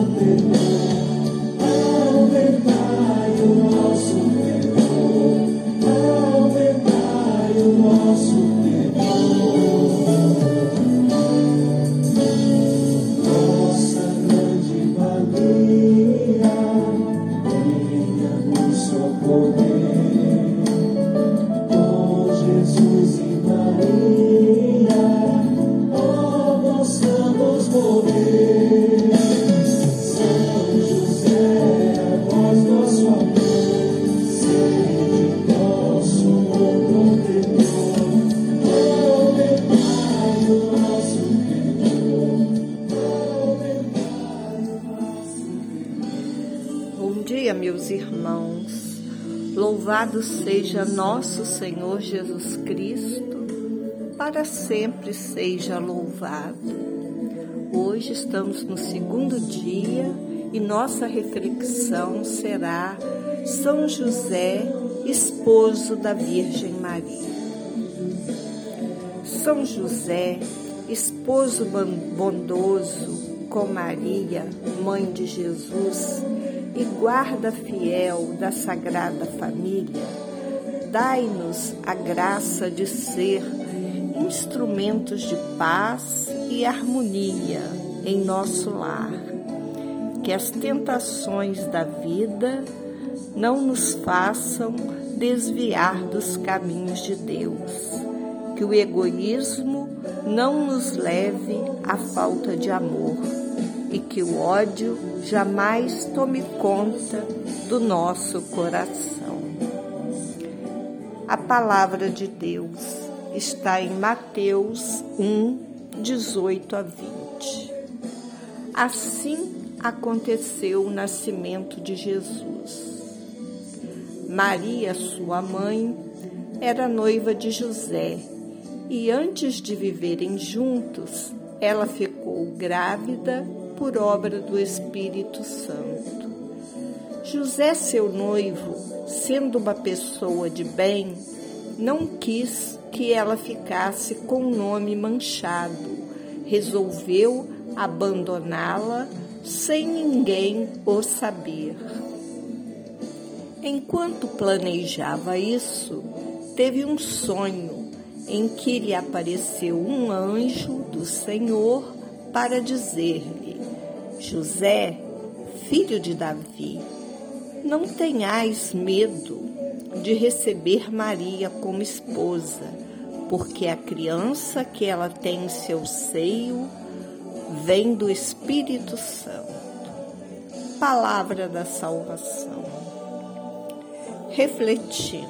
Louvado seja nosso Senhor Jesus Cristo, para sempre seja louvado. Hoje estamos no segundo dia e nossa reflexão será São José, esposo da Virgem Maria. São José, esposo bondoso com Maria, mãe de Jesus, e guarda fiel da Sagrada Família, dai-nos a graça de ser instrumentos de paz e harmonia em nosso lar. Que as tentações da vida não nos façam desviar dos caminhos de Deus. Que o egoísmo não nos leve à falta de amor e que o ódio jamais tome conta do nosso coração. A palavra de Deus está em Mateus 1, 18 a 20. Assim aconteceu o nascimento de Jesus. Maria, sua mãe, era noiva de José e antes de viverem juntos, ela ficou grávida por obra do Espírito Santo. José, seu noivo, sendo uma pessoa de bem, não quis que ela ficasse com o nome manchado. Resolveu abandoná-la sem ninguém o saber. Enquanto planejava isso, teve um sonho em que lhe apareceu um anjo do Senhor para dizer-lhe: José, filho de Davi, não tenhais medo de receber Maria como esposa, porque a criança que ela tem em seu seio vem do Espírito Santo. Palavra da salvação. Refletindo,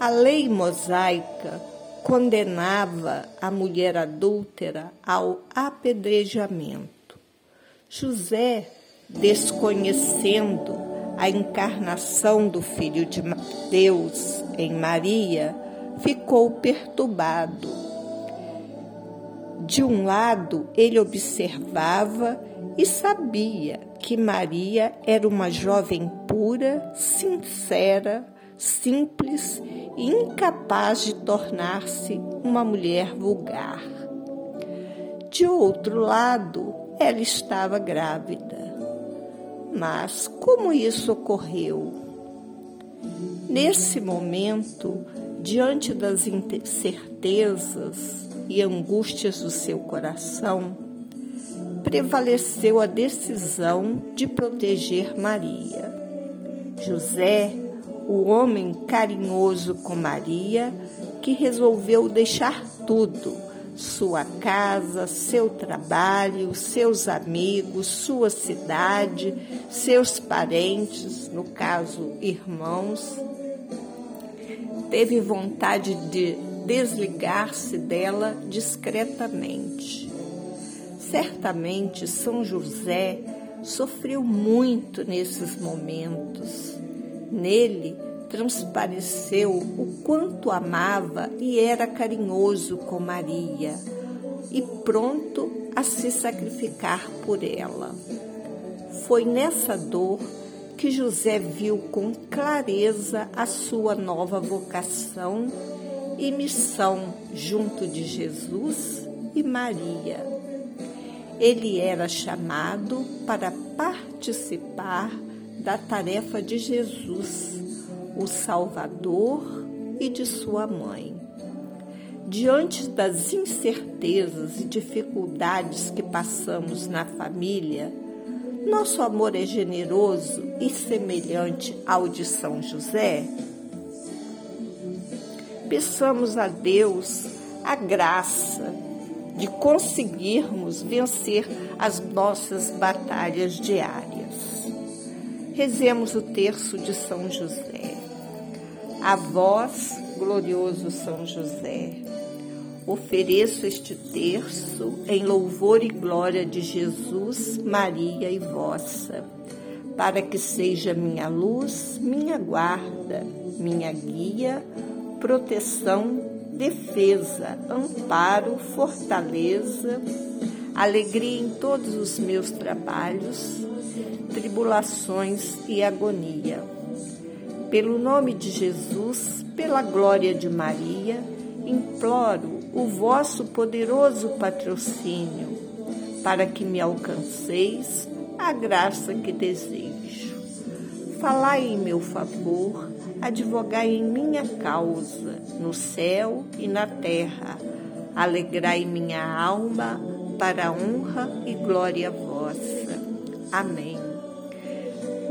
a lei mosaica condenava a mulher adúltera ao apedrejamento. José, desconhecendo a encarnação do Filho de Deus em Maria, ficou perturbado. De um lado, ele observava e sabia que Maria era uma jovem pura, sincera, simples e incapaz de tornar-se uma mulher vulgar. De outro lado, ela estava grávida. Mas como isso ocorreu? Nesse momento, diante das incertezas e angústias do seu coração, prevaleceu a decisão de proteger Maria. José, o homem carinhoso com Maria, que resolveu deixar tudo sua casa, seu trabalho, seus amigos, sua cidade, seus parentes, no caso, irmãos. Teve vontade de desligar-se dela discretamente. Certamente São José sofreu muito nesses momentos. Nele transpareceu o quanto amava e era carinhoso com Maria e pronto a se sacrificar por ela. Foi nessa dor que José viu com clareza a sua nova vocação e missão junto de Jesus e Maria. Ele era chamado para participar da tarefa de Jesus, o Salvador e de sua mãe. Diante das incertezas e dificuldades que passamos na família, nosso amor é generoso e semelhante ao de São José? Peçamos a Deus a graça de conseguirmos vencer as nossas batalhas diárias. Rezemos o terço de São José. A vós, glorioso São José, ofereço este terço em louvor e glória de Jesus, Maria e vossa, para que seja minha luz, minha guarda, minha guia, proteção defesa, amparo, fortaleza, alegria em todos os meus trabalhos, tribulações e agonia. Pelo nome de Jesus, pela glória de Maria, imploro o vosso poderoso patrocínio, para que me alcanceis a graça que desejo. Falai em meu favor advogai em minha causa, no céu e na terra. Alegrai minha alma, para a honra e glória vossa. Amém.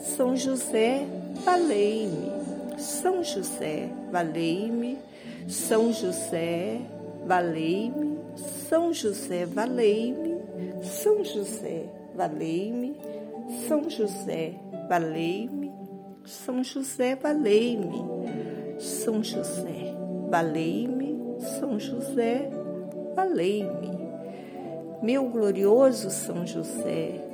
São José, valei-me. São José, valei-me. São José, valei-me. São José, valei-me. São José, valei-me. São José, valei-me. São José, valei-me. São José, valei-me. São José, valei-me. Meu glorioso São José,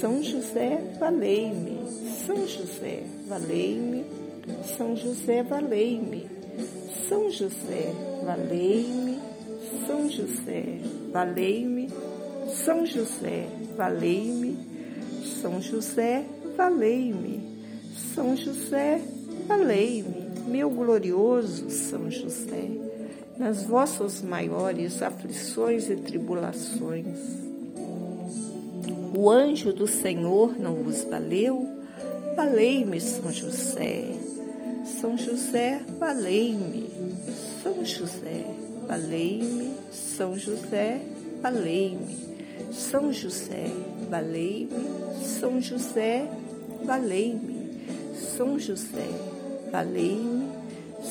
São José, valei-me. São José, valei-me. São José, valei-me. São José, valei-me. São José, valei-me. São José, valei-me. São José, valei-me. São José, valei-me. Meu glorioso São José, nas vossas maiores aflições e tribulações. O anjo do Senhor não vos valeu? Valei-me, São José. São José, valei-me. São José, valei-me. São José, valei-me. São José, valei-me. São José, valei-me. São José, valei-me.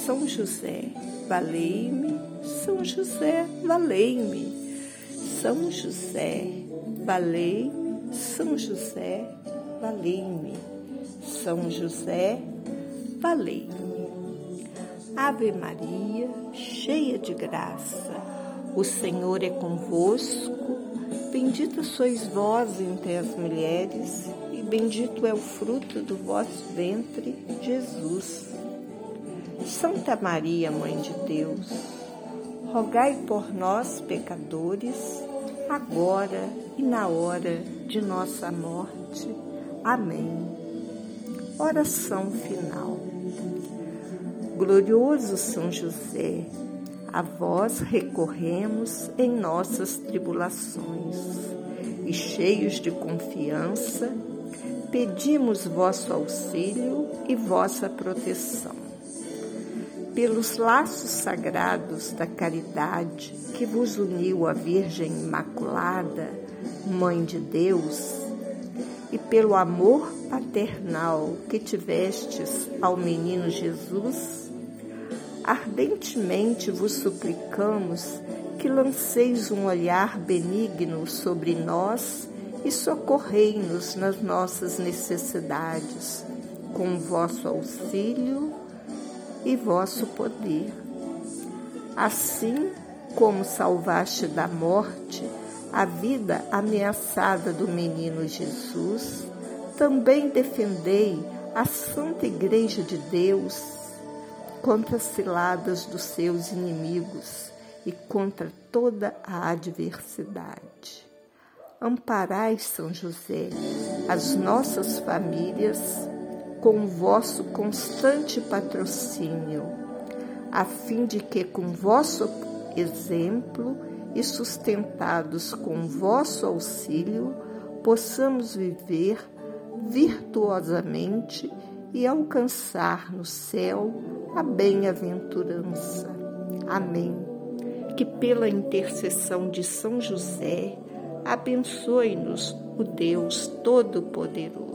São José, valei-me. São José, valei-me. São José, valei-me. São José, valei-me. São José, valei-me. Ave Maria, cheia de graça, o Senhor é convosco. Bendita sois vós entre as mulheres, e bendito é o fruto do vosso ventre, Jesus. Santa Maria, Mãe de Deus, rogai por nós, pecadores, agora e na hora de nossa morte. Amém. Oração final. Glorioso São José, a vós recorremos em nossas tribulações e, cheios de confiança, pedimos vosso auxílio e vossa proteção. Pelos laços sagrados da caridade que vos uniu à Virgem Imaculada, Mãe de Deus, e pelo amor paternal que tivestes ao menino Jesus, ardentemente vos suplicamos que lanceis um olhar benigno sobre nós e socorrei-nos nas nossas necessidades, com vosso auxílio e vosso poder. Assim como salvaste da morte a vida ameaçada do menino Jesus, também defendei a Santa Igreja de Deus contra as ciladas dos seus inimigos e contra toda a adversidade. Amparai, São José, as nossas famílias com o vosso constante patrocínio, a fim de que, com vosso exemplo e sustentados com vosso auxílio, possamos viver virtuosamente e alcançar no céu a bem-aventurança. Amém. Que pela intercessão de São José, abençoe-nos o Deus Todo-Poderoso.